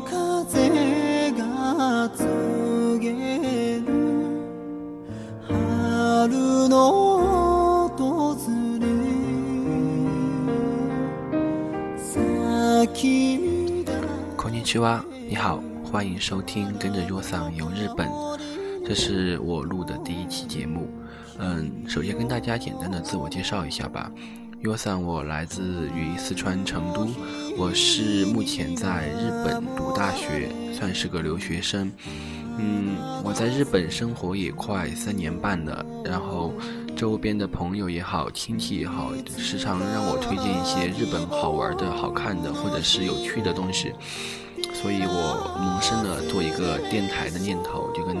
風が告げる春の訪れ咲だこんにちは，你好，欢迎收听跟着若桑游日本，这是我录的第一期节目。嗯，首先跟大家简单的自我介绍一下吧。 约桑，我来自于四川成都，我是目前在日本读大学，算是个留学生。嗯，我在日本生活也快三年半了，然后周边的朋友也好，亲戚也好，时常让我推荐一些日本好玩的、好看的或者是有趣的东西，所以我萌生了做一个电台的念头，就跟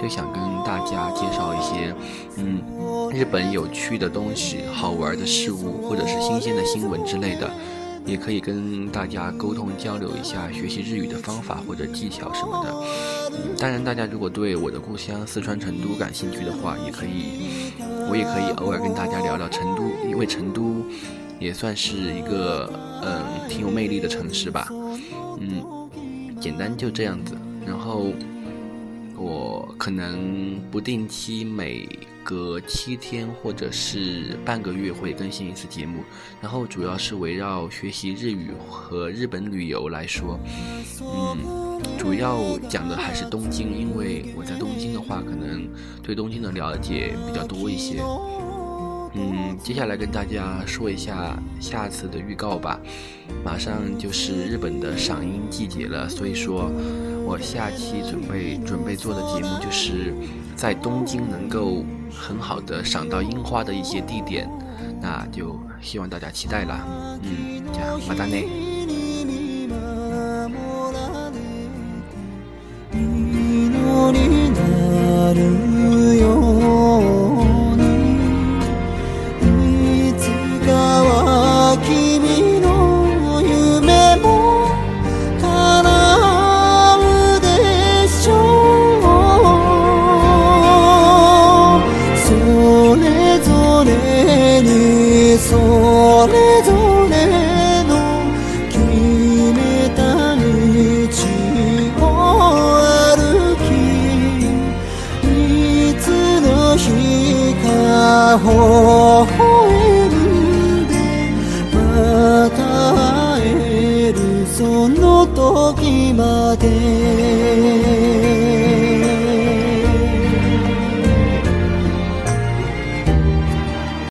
就想跟大家介绍一些，嗯，日本有趣的东西、好玩的事物，或者是新鲜的新闻之类的，也可以跟大家沟通交流一下学习日语的方法或者技巧什么的。嗯，当然，大家如果对我的故乡四川成都感兴趣的话，也可以，我也可以偶尔跟大家聊聊成都，因为成都也算是一个嗯挺有魅力的城市吧。嗯，简单就这样子，然后。我可能不定期每隔七天或者是半个月会更新一次节目，然后主要是围绕学习日语和日本旅游来说，嗯，主要讲的还是东京，因为我在东京的话，可能对东京的了解比较多一些。嗯，接下来跟大家说一下下次的预告吧。马上就是日本的赏樱季节了，所以说我下期准备准备做的节目就是在东京能够很好的赏到樱花的一些地点，那就希望大家期待啦。嗯，じゃまたね。 微笑んでまた会えるその時まで。